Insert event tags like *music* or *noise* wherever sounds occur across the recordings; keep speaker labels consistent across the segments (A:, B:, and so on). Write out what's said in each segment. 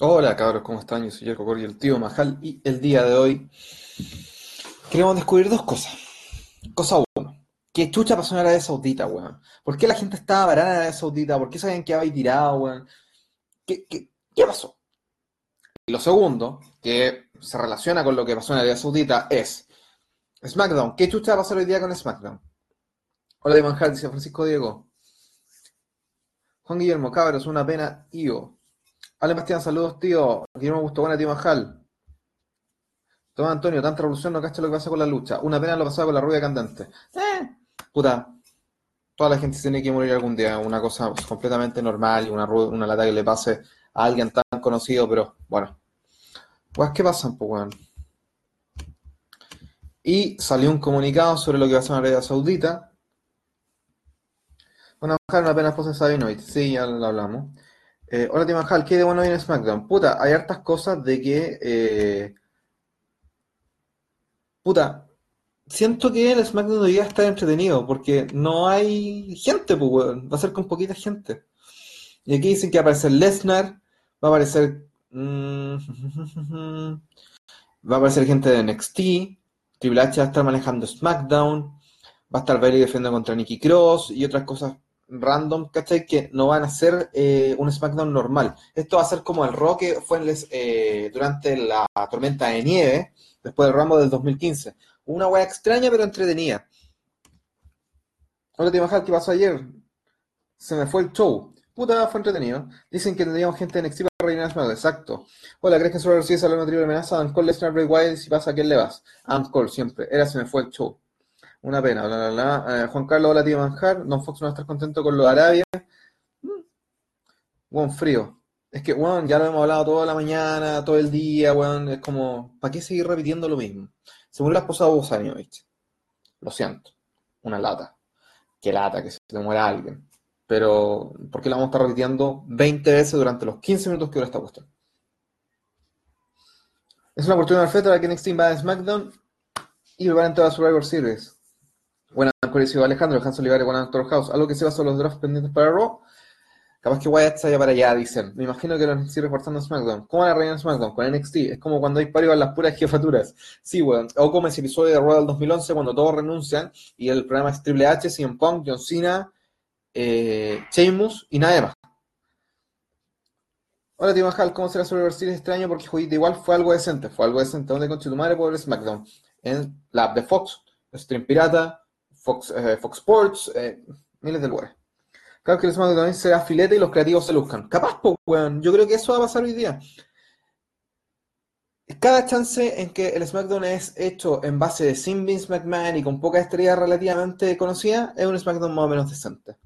A: Hola cabros, ¿cómo están? Yo soy Jerko Corri, el tío Majal, y el día de hoy queremos descubrir dos cosas. Cosa uno, ¿qué chucha pasó en Arabia Saudita, weón? ¿Por qué la gente estaba varada en Arabia Saudita? ¿Por qué sabían que había tirado, weón? ¿Qué, qué, qué pasó? Y lo segundo, que se relaciona con lo que pasó en Arabia Saudita, es SmackDown. ¿Qué chucha va a pasar hoy día con SmackDown? Hola, Diego Manjal, dice Francisco Diego. Juan Guillermo, cabros, una pena, tío. Ale Bastián, saludos, tío. Guillermo Busto, tío Majal. Tomás Antonio, tanta revolución, no cacha lo que pasa con la lucha. Una pena lo pasaba con la rubia candente. Eh, puta. Toda la gente tiene que morir algún día. Una cosa completamente normal y una, una lata que le pase a alguien tan conocido, pero bueno. Pues, ¿qué pasan, pues, weón? Y salió un comunicado sobre lo que pasó en Arabia Saudita. Una pena esposa de Sabinovich. Sí, ya lo hablamos. Eh, hola, Timajal, ¿qué de bueno viene SmackDown? Puta, hay hartas cosas de que. Eh, puta, siento que el SmackDown debería estar entretenido porque no hay gente, pues. Va a ser con poquita gente. Y aquí dicen que va a aparecer Lesnar, va a aparecer. Mm, *laughs* va a aparecer gente de NXT. Triple H va a estar manejando SmackDown. Va a estar Bailey defendiendo contra Nikki Cross y otras cosas random, ¿cachai? Que no van a ser eh, un SmackDown normal. Esto va a ser como el Rock fue eh, durante la tormenta de nieve, después del Rambo del 2015. Una wea extraña pero entretenida. Hola, te imaginas qué pasó ayer. Se me fue el show. Puta, fue entretenido. Dicen que tendríamos gente en Extreme para rellenar SmackDown. Exacto. Hola, ¿crees que solo recibes a la triple amenaza? Dan Cole, Lesnar, Bray Wyatt, si pasa, ¿a quién le vas? A Cole, siempre. Era se me fue el show. Una pena, bla, bla, bla. Eh, Juan Carlos, hola tío Manjar. Don Fox no va a estar contento con lo de Arabia. Buen mm. frío. Es que, bueno, ya lo hemos hablado toda la mañana, todo el día, weón. Es como, ¿para qué seguir repitiendo lo mismo? Se murió la esposa de Bosanich. Lo siento. Una lata. Qué lata que se te muera alguien. Pero, ¿por qué la vamos a estar repitiendo 20 veces durante los 15 minutos que dura esta cuestión? Es una oportunidad perfecta para que NXT va a SmackDown y preparen toda Survivor Series. Buenas, Coliseo Alejandro, Hans Olivares, buenas, Doctor House. ¿Algo que se son los drafts pendientes para Raw? Capaz que Wyatt se vaya para allá, dicen. Me imagino que lo sigue reportando SmackDown. ¿Cómo van a rellenar SmackDown? Con NXT. Es como cuando hay parios en las puras jefaturas. Sí, weón. O como ese episodio de Raw del 2011 cuando todos renuncian y el programa es Triple H, CM Punk, John Cena, eh, Sheamus y nada más. Hola, tío Mahal, ¿cómo será Survivor Series este año? Porque igual fue algo decente. Fue algo decente. ¿Dónde conche tu madre por SmackDown? En la app de Fox, Stream Pirata, Fox, eh, Fox Sports, eh, miles de lugares. Claro que el SmackDown también sea filete y los creativos se luzcan. Capaz, pues, weón. Yo creo que eso va a pasar hoy día. Cada chance en que el SmackDown es hecho en base de sin Vince McMahon y con poca estrella relativamente conocida, es un SmackDown más o menos decente.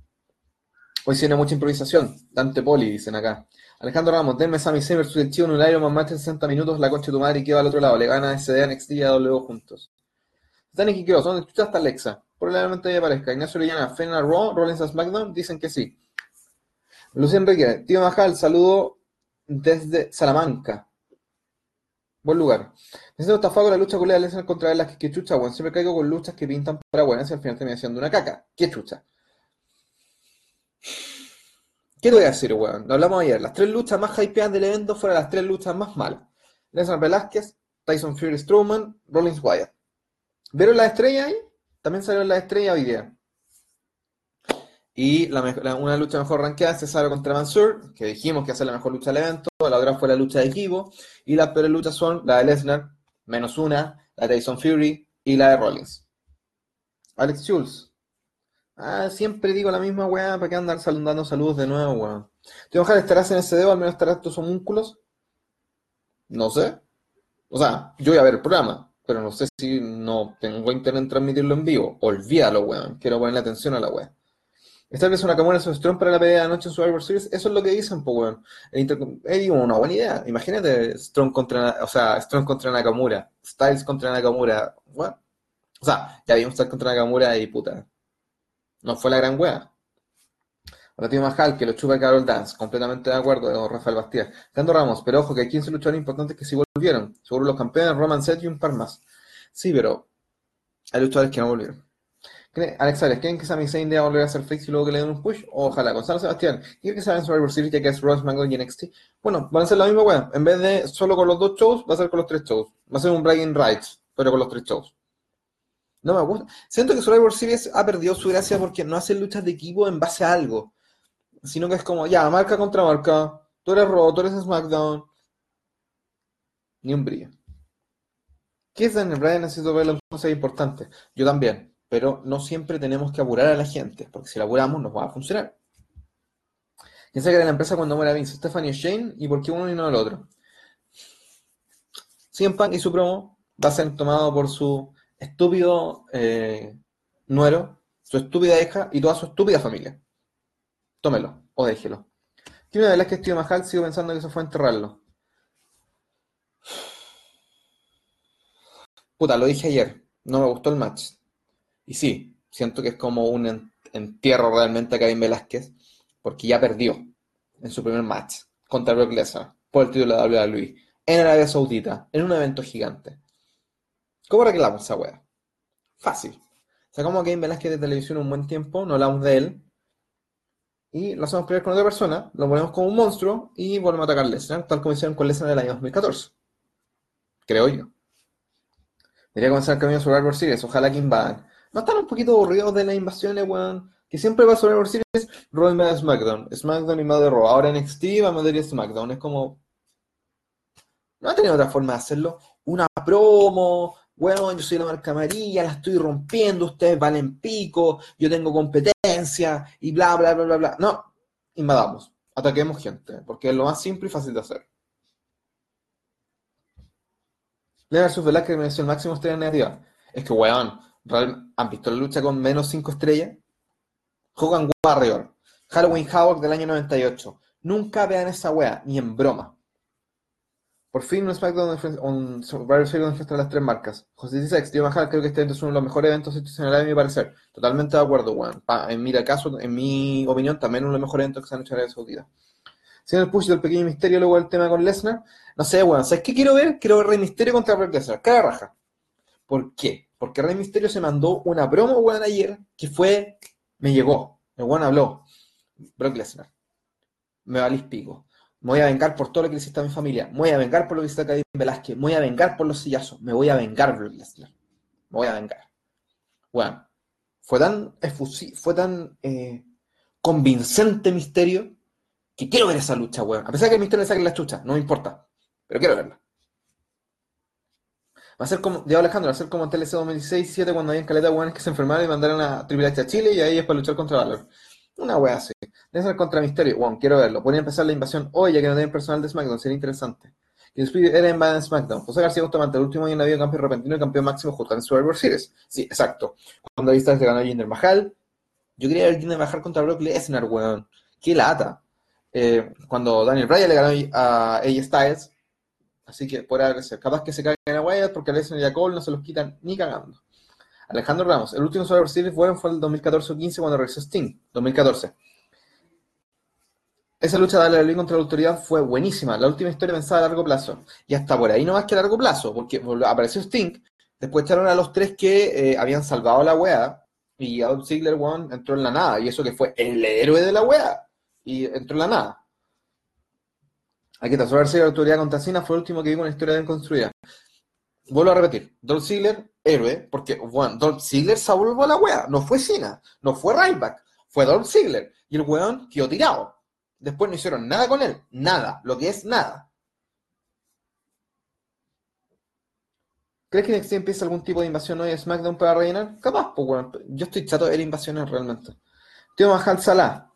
A: Hoy tiene mucha improvisación. Dante Poli, dicen acá. Alejandro Ramos, denme Sammy Zayn versus el Chivo en un Iron Man match en 60 minutos, la concha de tu madre y queda al otro lado. Le gana SD, NXT y AW juntos. Están equivocados, ¿dónde escuchaste Alexa? Probablemente ya aparezca. Ignacio Orellana, Fena Raw, Rollins a SmackDown, dicen que sí. Lucía Enrique, tío Majal, saludo desde Salamanca. Buen lugar. Me siento la lucha culera de contra las que chucha, weón. Siempre caigo con luchas que pintan para buenas y al final termina siendo una caca. ¿Qué chucha? ¿Qué te voy a decir, weón? Lo hablamos ayer. Las tres luchas más hypeadas del evento fueron las tres luchas más malas. Lesnar Velázquez, Tyson Fury Strowman, Rollins Wyatt. ¿Vieron la estrella ahí? También salió la estrella hoy día. Y una lucha mejor rankeada, Cesaro contra Mansur, que dijimos que hace la mejor lucha del evento. La otra fue la lucha de equipo. Y las peores luchas son la de Lesnar, menos una, la de Tyson Fury y la de Rollins. Alex Jules, Ah, siempre digo la misma weá, ¿para qué andar saludando saludos de nuevo, weón? Tío Ojalá estarás en ese dedo, al menos estarás tus homúnculos. No sé. O sea, yo voy a ver el programa, pero no sé si no tengo internet en transmitirlo en vivo. Olvídalo, weón. Quiero ponerle atención a la weá. Esta vez una camona su Strong para la pelea de anoche en Survivor Series. Eso es lo que dicen, pues, weón. Es una buena idea. Imagínate Strong contra, o sea, Strong contra Nakamura. Styles contra Nakamura. What? O sea, ya vimos estar contra Nakamura y puta. No fue la gran wea. Tiene Majal, que lo chupa Carol Dance. Completamente de acuerdo, de Rafael Bastía. Cando Ramos, pero ojo que hay 15 luchadores importantes que sí volvieron. Seguro los campeones, Roman Set y un par más. Sí, pero hay luchadores que no volvieron. Alex Alex, ¿creen que Sami Zayn debe volver a hacer face y luego que le den un push? Ojalá. Gonzalo Sebastián, ¿quieren que se en Survivor Series ya que es Ross SmackDown y NXT? Bueno, van a ser la misma weá. En vez de solo con los dos shows, va a ser con los tres shows. Va a ser un Bragging Rights, pero con los tres shows. No me gusta. Siento que Survivor Series ha perdido su gracia porque no hace luchas de equipo en base a algo. Sino que es como, ya, marca contra marca. Tú eres Raw, tú eres SmackDown. Ni un brillo. ¿Qué es Daniel Bryan? Necesito verlo cosas importantes. Yo también. Pero no siempre tenemos que apurar a la gente. Porque si la apuramos, no va a funcionar. ¿Quién sabe que de la empresa cuando muera Vince? Stephanie Shane. ¿Y por qué uno y no el otro? CM Punk y su promo va a ser tomado por su estúpido eh, nuero, su estúpida hija y toda su estúpida familia. Tómelo o déjelo. Que una vez que estoy Mahal sigo pensando que eso fue enterrarlo. Puta, lo dije ayer. No me gustó el match. Y sí, siento que es como un entierro realmente a Kevin Velázquez, porque ya perdió en su primer match contra Brock Lesnar por el título de WWE en Arabia Saudita, en un evento gigante. ¿Cómo arreglamos esa wea? Fácil. Sacamos a Kevin Velázquez de televisión un buen tiempo, no hablamos de él, y lo hacemos pelear con otra persona, lo ponemos como un monstruo y volvemos a atacar Lesnar, tal como hicieron con Lesnar en el año 2014. Creo yo. Debería comenzar el camino de Survivor Series, ojalá que invadan. ¿No están un poquito aburridos de las invasiones, weón? Que siempre va a Survivor Series, Raw y SmackDown. SmackDown y de Raw. Ahora NXT va a meter SmackDown. Es como... ¿No ha tenido otra forma de hacerlo? Una promo, bueno, yo soy la marca amarilla, la estoy rompiendo, ustedes valen pico, yo tengo competencia y bla, bla, bla, bla, bla. No, invadamos, ataquemos gente, porque es lo más simple y fácil de hacer. Leonard. Velázquez me el máximo estrella negativa. Es que, weón, ¿han visto la lucha con menos 5 estrellas? Hogan Warrior, Halloween Havoc del año 98. Nunca vean esa wea, ni en broma. Por fin un SmackDown, un Survivor Series donde las tres marcas. José Sex, Tío Mahal, creo que este evento es uno de los mejores eventos institucionales a mi parecer. Totalmente de acuerdo, weón. En mi caso, en mi opinión, también uno de los mejores eventos que se han hecho en Arabia Saudita. Siendo el push del pequeño misterio, luego el tema con Lesnar. No sé, weón. ¿Sabes qué quiero ver? Quiero ver Rey Misterio contra Brock Lesnar. Cada raja. ¿Por qué? Porque Rey Misterio se mandó una promo, weón, ayer, que fue. Me llegó. El weón habló. Brock Lesnar. Me valís pico. Me voy a vengar por todo lo que le hiciste a mi familia. Voy a vengar por lo que hiciste a Caín Velázquez. Voy a vengar por los sillazos. Me voy a vengar, Brock. Me voy a vengar. Bueno, fue tan fue tan eh, convincente misterio que quiero ver esa lucha, weón. A pesar de que el misterio le saque la chucha, no me importa. Pero quiero verla. Va a ser como, Diego Alejandro, va a ser como en TLC 2016-7 cuando había caleta de que se enfermaron y mandaron a Triple H a Chile y ahí es para luchar contra Valor. Una wea así. Debe ser contra Misterio. Bueno, quiero verlo. Podría empezar la invasión hoy, ya que no tienen personal de SmackDown. Sería interesante. Y Spirit era en SmackDown. José García Bustamante, el último año la vida campeón repentino y campeón máximo justo en Survivor Series. Sí, exacto. Cuando viste se ganó Jinder Mahal. Yo quería ver Jinder Mahal contra Brock Lesnar, weón. Qué lata. Eh, cuando Daniel Bryan le ganó a AJ Styles. Así que por ser. Capaz que se caigan a Wyatt porque a Lesnar y a Cole no se los quitan ni cagando. Alejandro Ramos, el último Survivor Series bueno fue el 2014 o 15 cuando regresó Sting. 2014. Esa lucha de la contra la autoridad fue buenísima. La última historia pensada a largo plazo. Y hasta por ahí no más que a largo plazo, porque apareció Sting. Después echaron a los tres que eh, habían salvado la weá. Y Adolf Ziggler one, entró en la nada. Y eso que fue el héroe de la weá. Y entró en la nada. Aquí está, sobre la autoridad contra Cena fue el último que vi con una historia bien construida. Vuelvo a repetir, Dolph Ziggler, héroe, porque bueno, Dolph Ziggler salvó la weá. No fue Cena, no fue Ryback, fue Dolph Ziggler. Y el weón quedó tirado. Después no hicieron nada con él. Nada. Lo que es nada. ¿Crees que NXT empieza algún tipo de invasión hoy a SmackDown para rellenar? Capaz, pues bueno. Yo estoy chato de invasiones realmente. Tío Mahal Salah.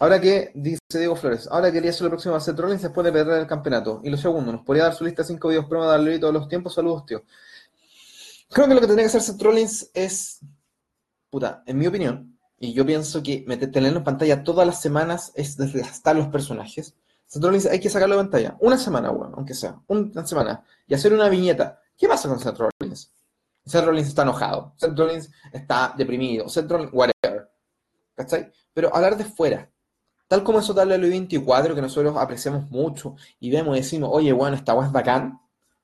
A: Ahora que, dice Diego Flores, ahora quería ser el próximo a Seth Rollins después de perder el campeonato. Y lo segundo, ¿nos podría dar su lista de cinco videos prueba de darle todos los tiempos? Saludos, tío. Creo que lo que tendría que hacer Seth Rollins es, puta, en mi opinión, y yo pienso que tenerlo en pantalla todas las semanas es desgastar los personajes. Seth Rollins hay que sacarlo de pantalla. Una semana, bueno, aunque sea. Una semana. Y hacer una viñeta. ¿Qué pasa con Seth Rollins? Seth Rollins está enojado. Seth Rollins está deprimido. Seth Rollins, whatever. ¿Cachai? Pero hablar de fuera. Tal como eso tal el 24 que nosotros apreciamos mucho y vemos y decimos, oye, bueno, esta weá es bacán.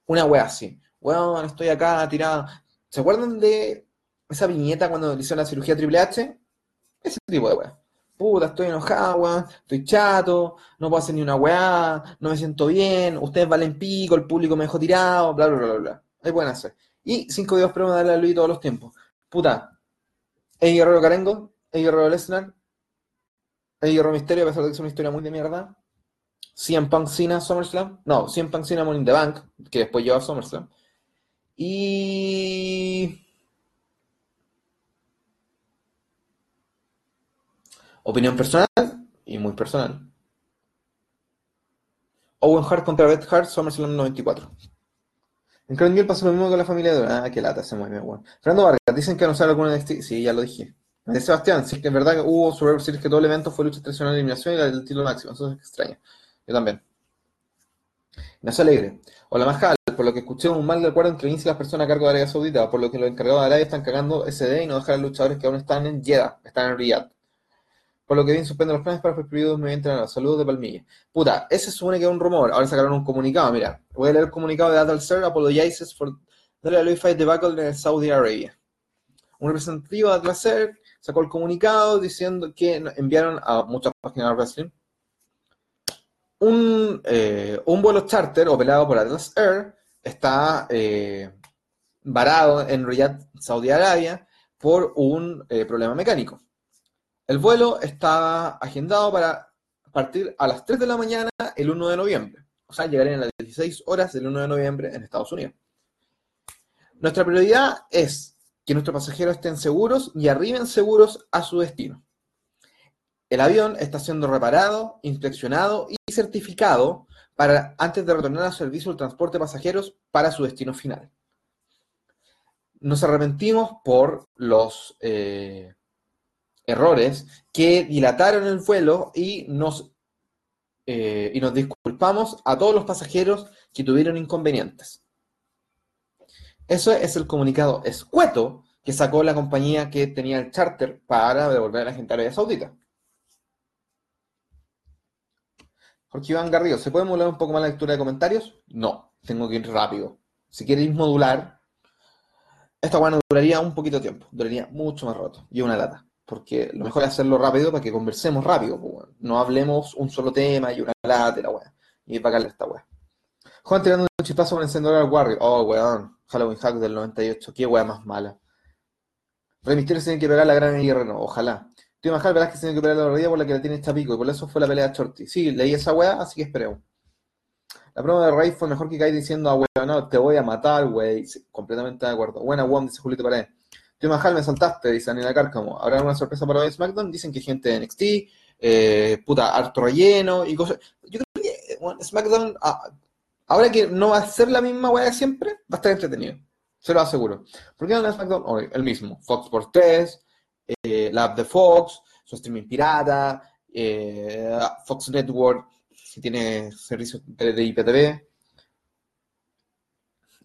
A: Una weá así. Bueno, estoy acá tirada. ¿Se acuerdan de esa viñeta cuando le hicieron la cirugía Triple H, ese tipo de weá. Puta, estoy enojado, weón, estoy chato, no puedo hacer ni una weá, no me siento bien, ustedes valen pico, el público me dejó tirado, bla, bla, bla, bla. Ahí pueden hacer. Y cinco videos prueba de darle a Luis todos los tiempos. Puta, el Guerrero Carengo, el Guerrero Lesnar, el Guerrero Misterio, a pesar de que es una historia muy de mierda. CM Punk Cena SummerSlam. No, CM Punk Cena Money in the Bank, que después lleva a SummerSlam. Y. Opinión personal y muy personal. Owen Hart contra Bret Hart, SummerSlam 94. En Crown pasó lo mismo con la familia de Ah, qué lata, se mueve, weón. Fernando Vargas, dicen que anunciaron alguna de este. Sí, ya lo dije. De Sebastián, sí que es verdad que hubo Survivor Series que todo el evento fue lucha tradicional de eliminación y la del título máximo. Eso es extraño. Yo también. Ignacio Alegre. Hola Majal, por lo que escuché un mal de acuerdo entre Vince y las personas a cargo de Arabia Saudita, por lo que los encargados de Arabia están cagando SD y no dejar a los luchadores que aún están en Jeddah, están en Riyadh. Por lo que Vince suspende los planes para el periodo mediante la Saludos de Palmilla. Puta, ese supone que es un rumor. Ahora sacaron un comunicado. Mira, voy a leer el comunicado de Adal Sir Apologizes for the Louis Fight debacle en Saudi Arabia. Un representativo de Air sacó el comunicado diciendo que enviaron a muchas páginas de wrestling un, eh, un vuelo charter operado por Atlas Air está eh, varado en Riyadh, Saudi Arabia, por un eh, problema mecánico. El vuelo estaba agendado para partir a las 3 de la mañana el 1 de noviembre. O sea, llegarían a las 16 horas del 1 de noviembre en Estados Unidos. Nuestra prioridad es que nuestros pasajeros estén seguros y arriben seguros a su destino. El avión está siendo reparado, inspeccionado y certificado para antes de retornar al servicio del transporte de pasajeros para su destino final. Nos arrepentimos por los eh, errores que dilataron el vuelo y nos, eh, y nos disculpamos a todos los pasajeros que tuvieron inconvenientes. Eso es el comunicado escueto que sacó la compañía que tenía el charter para devolver a la gente a Arabia Saudita. Jorge Iván Garrido, ¿se puede modular un poco más la lectura de comentarios? No, tengo que ir rápido. Si queréis modular, esta bueno duraría un poquito de tiempo, duraría mucho más rato y una lata. Porque lo mejor es hacerlo rápido para que conversemos rápido, no hablemos un solo tema y una lata la weá. Y pagarle esta weá. Juan tirando un chispazo con el encendedor al Warrior. Oh, weón. Halloween Hack del 98. Qué weá más mala. Rey Mysterio tiene que pegar la gran guerra, no. Ojalá. Tío Majal, verás que tiene que pelear la rodilla por la que la tiene Chapico y por eso fue la pelea de Shorty. Sí, leí esa weá, así que esperemos. La prueba de Rey fue mejor que Kai diciendo a weón, no, te voy a matar, wey. completamente de acuerdo. Buena one, dice Julito Pared. Tío Majal, me saltaste, dice Daniela Cárcamo. ¿Habrá alguna sorpresa para hoy SmackDown? Dicen que gente de NXT, eh, puta, harto relleno y cosas. Yo creo que bueno, SmackDown, ah, ahora que no va a ser la misma weá de siempre, va a estar entretenido. Se lo aseguro. ¿Por qué no en SmackDown? Hoy, el mismo. Fox por 3, eh, la app de Fox, su streaming pirata, eh, Fox Network, si tiene servicio de IPTV.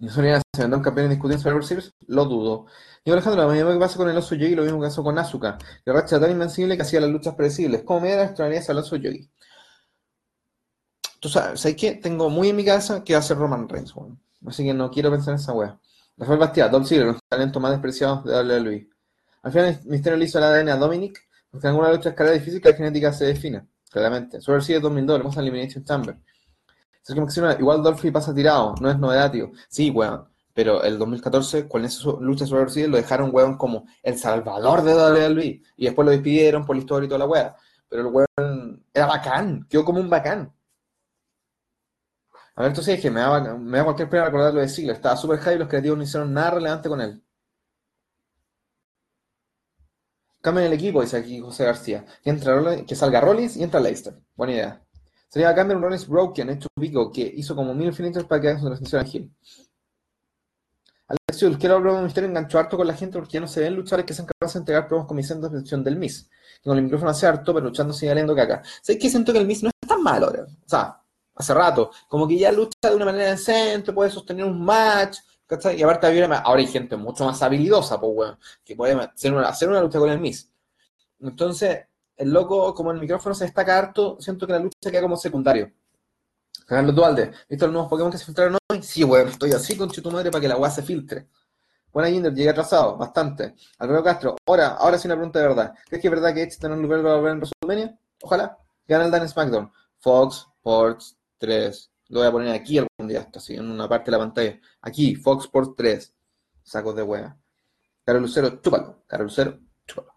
A: ¿Y se un campeón discutiendo Survivor Series? Lo dudo. Y Alejandro, lo mismo que pasa con el oso Yogi, lo mismo que pasó con Asuka. La racha tan invencible que hacía las luchas predecibles. ¿Cómo me da extrañaría al oso Yogi? Tú sabes, ¿sabes qué? Tengo muy en mi cabeza que va a ser Roman Reigns, Así que no quiero pensar en esa wea. Rafael Bastia, Dolph Ziggler, los talentos más despreciados de WWE. Al final, el Misterio le hizo el ADN a Dominic, porque en alguna lucha es carrera difícil que la genética se define, claramente. Sobre el 2002, le a Elimination Chamber. igual Dolphy pasa tirado, no es novedad, tío. Sí, weón. Pero el 2014, con esa lucha sobre el lo dejaron, weón, como el salvador de WWE. Y después lo despidieron por la historia y toda la weá. Pero el weón era bacán, quedó como un bacán. A ver, entonces dije, me da, me da cualquier pena recordar lo de Ziggler. Estaba súper high y los creativos no hicieron nada relevante con él. Cambien el equipo, dice aquí José García. Que, que salga Rollins y entra Leicester. Buena idea. Sería cambiar un Rollins Broken, hecho pico, que hizo como mil infinitos para que haga su transmisión a Gil. Alexius, quiero hablar de un misterio enganchó harto con la gente porque ya no se ven luchadores que sean capaces de entregar promos con misión de expresión del Miss. Con el micrófono hace harto, pero luchando sigue saliendo caca. ¿Sabes que siento que el Miss no es tan malo, O sea, hace rato. Como que ya lucha de una manera decente, puede sostener un match, y aparte ahora hay gente mucho más habilidosa, pues, weón, que puede hacer una, hacer una lucha con el Miss. Entonces, el loco, como el micrófono se destaca harto, siento que la lucha queda como secundario. Carlos Dualde, ¿viste los nuevos Pokémon que se filtraron hoy? Sí, weón, estoy así con tu madre para que la weá se filtre. Buena Jinder, llegué atrasado, bastante. Alberto Castro, ahora, ahora sí una pregunta de verdad. ¿Crees que es verdad que Edge tiene un lugar para volver en WrestleMania? Ojalá. Gana el Dan SmackDown. Fox Sports 3. Lo voy a poner aquí algún día, esto así, en una parte de la pantalla. Aquí, Fox Sports 3. Sacos de hueá. Carol Lucero, chúpalo. Carol Lucero, chúpalo.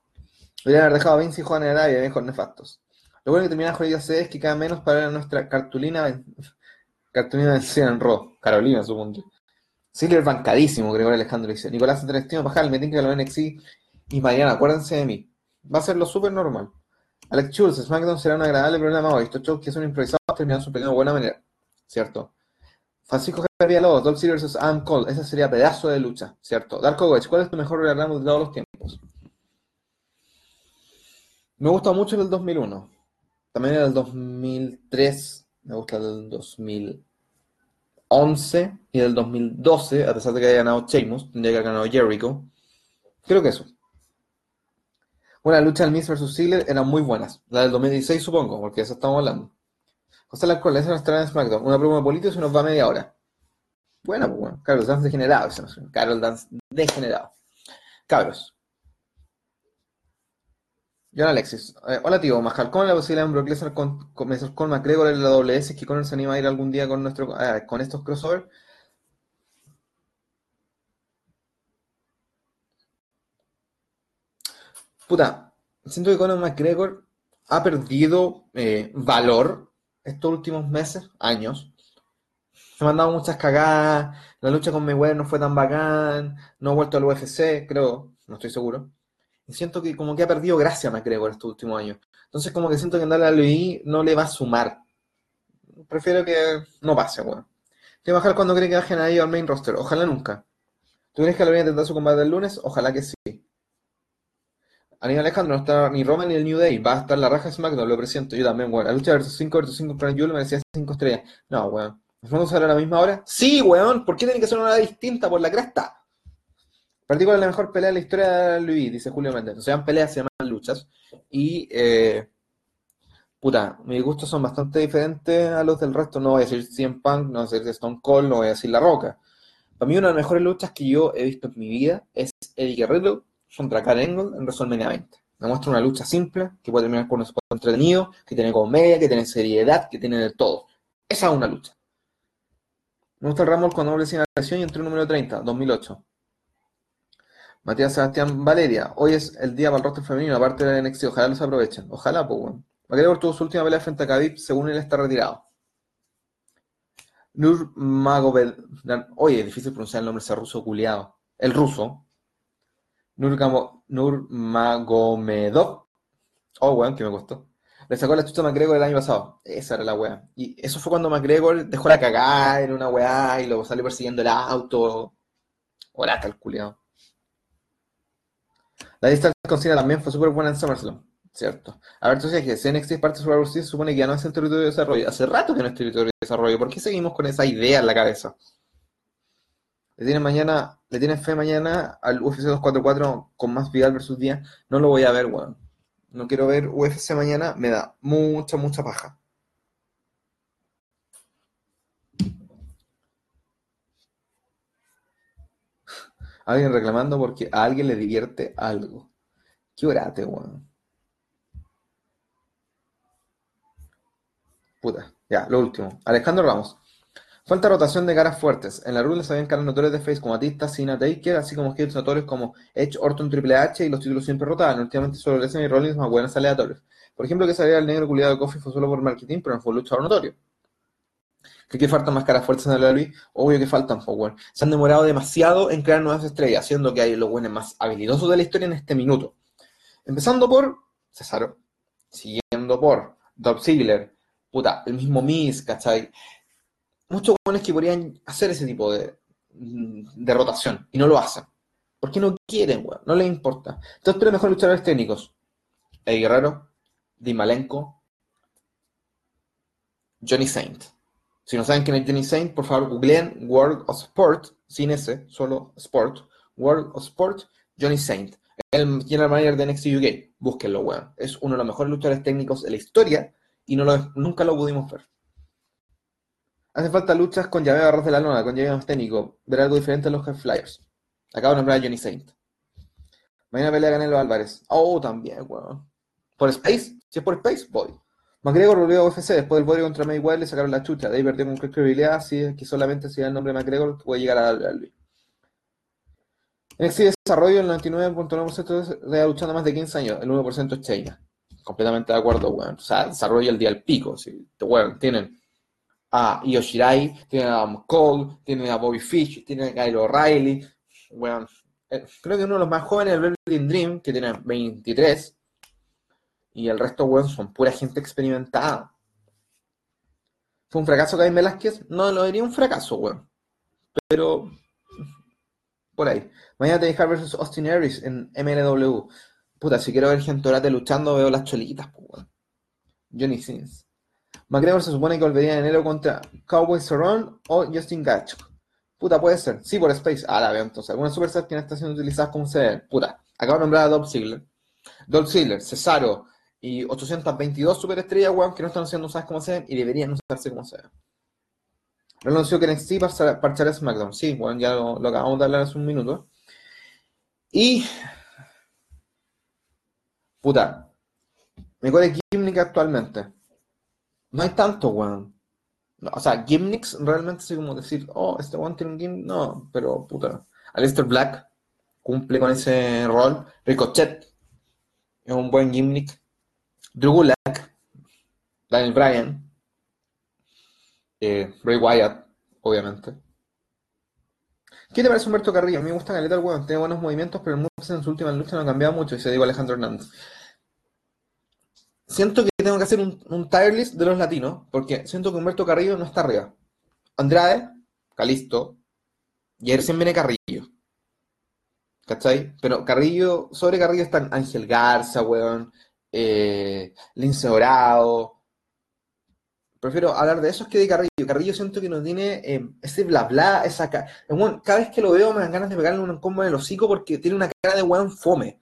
A: Deberían haber dejado a Vince y Juan en y viejos nefastos. Lo bueno que termina la C es que cada menos para nuestra cartulina *laughs* cartulina vencida en Raw. Carolina, supongo. Silver bancadísimo, Gregorio Alejandro dice. Nicolás Antonestino Pajal, me tiene que lo NXT y mañana, acuérdense de mí. Va a ser lo súper normal. Alex Schultz, SmackDown será un agradable programa hoy. Estos shows que son improvisados terminan su pequeño de buena manera. ¿Cierto? Francisco Javier Lobos, Dolph vs. Adam Cole. Ese sería pedazo de lucha. ¿Cierto? Darko Wedge, ¿cuál es tu mejor Royal de todos los tiempos? Me gusta mucho el del 2001. También el del 2003. Me gusta el del 2000. 11 y del 2012, a pesar de que haya ganado Sheamus, tendría que haber ganado Jericho. Creo que eso. Bueno, la lucha del Miz vs. Ziggler eran muy buenas. La del 2016, supongo, porque de eso estamos hablando. José Larcón, esa nuestra en SmackDown. Una broma política se nos va media hora. Bueno, pues bueno. Carlos Dance degenerado. Carlos Dance degenerado. Cabros. John Alexis. Eh, hola tío, Majal, ¿cómo es la posibilidad de un Brock con, con, con McGregor en la WS? ¿Que Conor se anima a ir algún día con nuestro eh, con estos crossover? Puta, siento que Conor McGregor ha perdido eh, valor estos últimos meses, años. Se me han dado muchas cagadas, la lucha con Mayweather no fue tan bacán, no ha vuelto al UFC, creo, no estoy seguro. Y siento que como que ha perdido gracia McGregor estos últimos años. Entonces como que siento que andar a LOI no le va a sumar. Prefiero que no pase, weón. ¿Qué bajar cuando cree que bajen ahí al main roster? Ojalá nunca. ¿Tú crees que lo voy a intentar su combate el lunes? Ojalá que sí. Aníbal Alejandro no está ni Roman ni el New Day. Va a estar la raja SmackDown, lo presiento. Yo también, weón. La lucha versus 5 versus 5 con Jule me decía 5 estrellas. No, weón. ¿Nos vamos a hablar a la misma hora? Sí, weón. ¿Por qué tiene que ser una hora distinta por la cresta? Particular la mejor pelea de la historia de Luis, dice Julio Méndez. O sea, peleas se llaman luchas. Y, eh, puta, mis gustos son bastante diferentes a los del resto. No voy a decir 100 Punk, no voy a decir Stone Cold, no voy a decir La Roca. Para mí, una de las mejores luchas que yo he visto en mi vida es Eddie Guerrero contra Karen Angle en WrestleMania 20. Me muestra una lucha simple, que puede terminar con un spot entretenido, que tiene comedia, que tiene seriedad, que tiene de todo. Esa es una lucha. Me gusta el Rumble cuando doble lesión y entró el número 30, 2008. Matías Sebastián Valeria, hoy es el día para el rostro femenino, aparte de la NXT, ojalá los aprovechen. Ojalá, pues, bueno. McGregor tuvo su última pelea frente a Khabib, según él está retirado. Nur Magomedov, oye, es difícil pronunciar el nombre ese ruso culiado. El ruso. Nur, Nur Magomedov. Oh, weón, que me costó. Le sacó la chucha a McGregor el año pasado. Esa era la weá. Y eso fue cuando McGregor dejó la cagada en una weá y luego salió persiguiendo el auto. Hola, tal culiado. La distancia con Cena también fue súper buena en SummerSlam, ¿cierto? A ver, sabes que NXT es parte de Survivor Series, se supone que ya no es el territorio de desarrollo. Hace rato que no es territorio de desarrollo. ¿Por qué seguimos con esa idea en la cabeza? ¿Le tienen mañana, le tienen fe mañana al UFC 244 con más Vidal versus Díaz? No lo voy a ver, weón. No quiero ver UFC mañana, me da mucha, mucha paja. *laughs* Alguien reclamando porque a alguien le divierte algo. Qué orate, weón. Puta. Ya, lo último. Alejandro Ramos. Falta rotación de caras fuertes. En la se ven caras notorias de Face como Atista, Cena, Taker, así como skills notorios como Edge, Orton, Triple H y los títulos siempre rotaban. Últimamente solo Lesnar y Rollins más buenas aleatorios. Por ejemplo, que salía el negro culiado de Coffee fue solo por marketing, pero no fue luchador notorio. ¿Que qué faltan más caras fuertes en la WWE? Obvio que faltan, pues, Se han demorado demasiado en crear nuevas estrellas, siendo que hay los buenos más habilidosos de la historia en este minuto. Empezando por Cesaro, siguiendo por Dolph Ziggler, puta, el mismo Miz, ¿cachai? Muchos buenos que podrían hacer ese tipo de, de rotación y no lo hacen. ¿Por qué no quieren, weón? No les importa. Entonces, pero mejor luchadores técnicos. Eddie Guerrero, Dimalenko, Johnny Saint. Si no saben quién es Johnny Saint, por favor googleen World of Sport, sin ese, solo Sport. World of Sport, Johnny Saint. El general manager de NXT UK. Búsquenlo, weón. Es uno de los mejores luchadores técnicos de la historia y no lo, nunca lo pudimos ver. Hace falta luchas con llaveo arroz de la lona, con llaveo más técnico. Ver algo diferente a los Flyers. Acabo de nombrar a Johnny Saint. Mañana pelea Canelo Álvarez. Oh, también, weón. ¿Por Space? Si es por Space, voy. McGregor volvió a UFC después del podio contra Mayweather le sacaron la chucha. De ahí perdió con credibilidad, así es que solamente si da el nombre de McGregor puede llegar a darle En este desarrollo, el 99.9% de luchando más de 15 años, el 1% es China. Completamente de acuerdo, weón. O sea, desarrollo el día al pico. ¿sí? Weón, tienen a Io Shirai, tienen a Cole, tienen a Bobby Fish, tienen a Kyle O'Reilly. Weón, eh, creo que uno de los más jóvenes, el Berlin Dream, que tiene 23, y el resto, weón, son pura gente experimentada. ¿Fue un fracaso Caín Velázquez? No lo diría un fracaso, weón. Pero por ahí. Mañana te dejar versus Austin Harris en MLW. Puta, si quiero ver gente orate luchando, veo las cholitas, pues, weón. Johnny Sins. McGregor se supone que volvería en enero contra Cowboy Cerrone o Justin Gaethje. Puta, puede ser. Sí, por Space. Ah, la veo entonces. Algunas superstars que no están siendo utilizadas como se Puta. Acabo de nombrar a Dolph Ziggler. Dolph Ziggler, Cesaro y 822 superestrellas, weón, que no están siendo usadas como se y deberían usarse como se anunció que NXT parchará SmackDown. Sí, bueno, ya lo, acabamos de hablar hace un minuto. Y. Puta. Me de Gimnick actualmente. No hay tanto, weón. o sea, gimmicks realmente es como decir, oh, este weón tiene un gimmick. No, pero puta. Alistair Black cumple con ese rol. Ricochet es un buen gimmick. Drew Gulak. Daniel Bryan. Eh, Bray Wyatt, obviamente. ¿Qué te parece Humberto Carrillo? A mí me gusta Caleta el weón, tiene buenos movimientos, pero el en su última lucha no ha cambiado mucho, y se digo Alejandro Hernández siento que tengo que hacer un, un tier list de los latinos, porque siento que Humberto Carrillo no está arriba. Andrade, Calisto, y ahí recién viene Carrillo. ¿Cachai? Pero Carrillo, sobre Carrillo están Ángel Garza, weón, eh, Lince Dorado. Prefiero hablar de esos que de Carrillo. Carrillo siento que no tiene eh, ese bla bla, esa cara. cada vez que lo veo me dan ganas de pegarle un combo en el hocico porque tiene una cara de weón fome.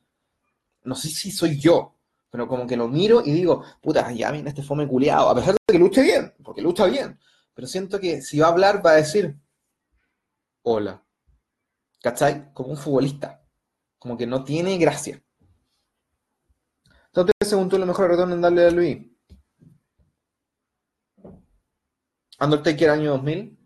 A: No sé si soy yo, pero como que lo miro y digo, puta, ya viene este fome culiado, a pesar de que luche bien, porque lucha bien, pero siento que si va a hablar va a decir, hola, ¿cachai? Como un futbolista, como que no tiene gracia. Entonces, según tú, lo mejor retorno en darle a Luis. Undertaker año 2000.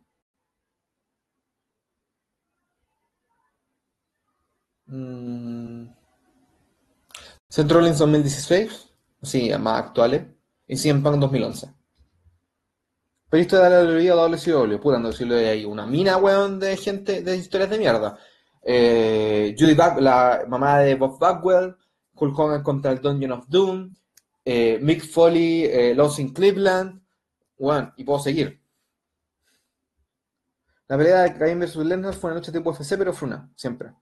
A: Centro Rollins 2016, sí, más actuales, y CM Punk 2011. Pero esto de la WWE a WCW, pura, de ahí, una mina, weón, de gente, de historias de mierda. Eh, Judy la mamá de Bob Bagwell, Hulk Hogan contra el Dungeon of Doom, eh, Mick Foley, eh, Lost in Cleveland, weón, y puedo seguir. La pelea de Cain vs. Lesnar fue una lucha tipo UFC, pero fue una, siempre.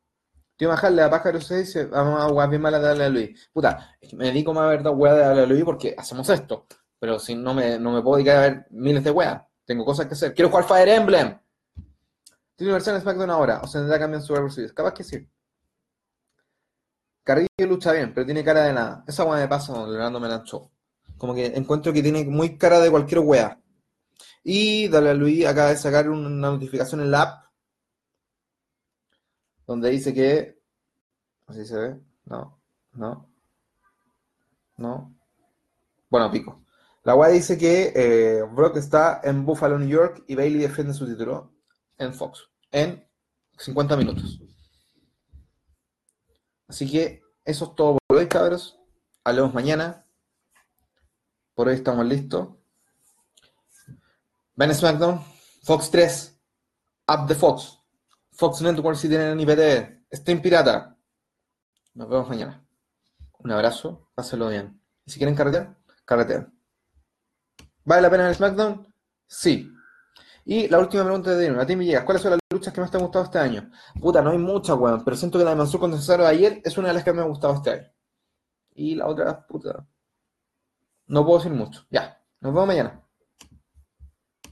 A: Tío bajarle a pájaro 6 dice, vamos a jugar bien mala de darle a Luis. Puta, me dedico más a ver dos weas de darle a Luis porque hacemos esto. Pero si no me, no me puedo dedicar a ver miles de weas. Tengo cosas que hacer. Quiero jugar Fire Emblem. Tiene versión en SmackDown ahora. O se tendrá cambiar en Survivor Series. Capaz que sí. Carrillo lucha bien, pero tiene cara de nada. Esa wea me pasa donde Leonardo me lanzó. Como que encuentro que tiene muy cara de cualquier wea. Y Dale a Luis acaba de sacar una notificación en la app donde dice que, así se ve, no, no, no, bueno, pico. La web dice que eh, Brock está en Buffalo, New York y Bailey defiende su título en Fox en 50 minutos. Así que eso es todo por hoy, cabros. Hablemos mañana. Por hoy estamos listos. Ven SmackDown, Fox 3, Up the Fox. Fox Network si tienen IPTV. Stream Pirata. Nos vemos mañana. Un abrazo, pásenlo bien. Y si quieren carretear, carretear. ¿Vale la pena el SmackDown? Sí. Y la última pregunta de Dino, a ti me ¿cuáles son las luchas que más te han gustado este año? Puta, no hay muchas, weón, pero siento que la de Mansur con Cesaro de ayer es una de las que me ha gustado este año. Y la otra, puta, no puedo decir mucho. Ya, nos vemos mañana.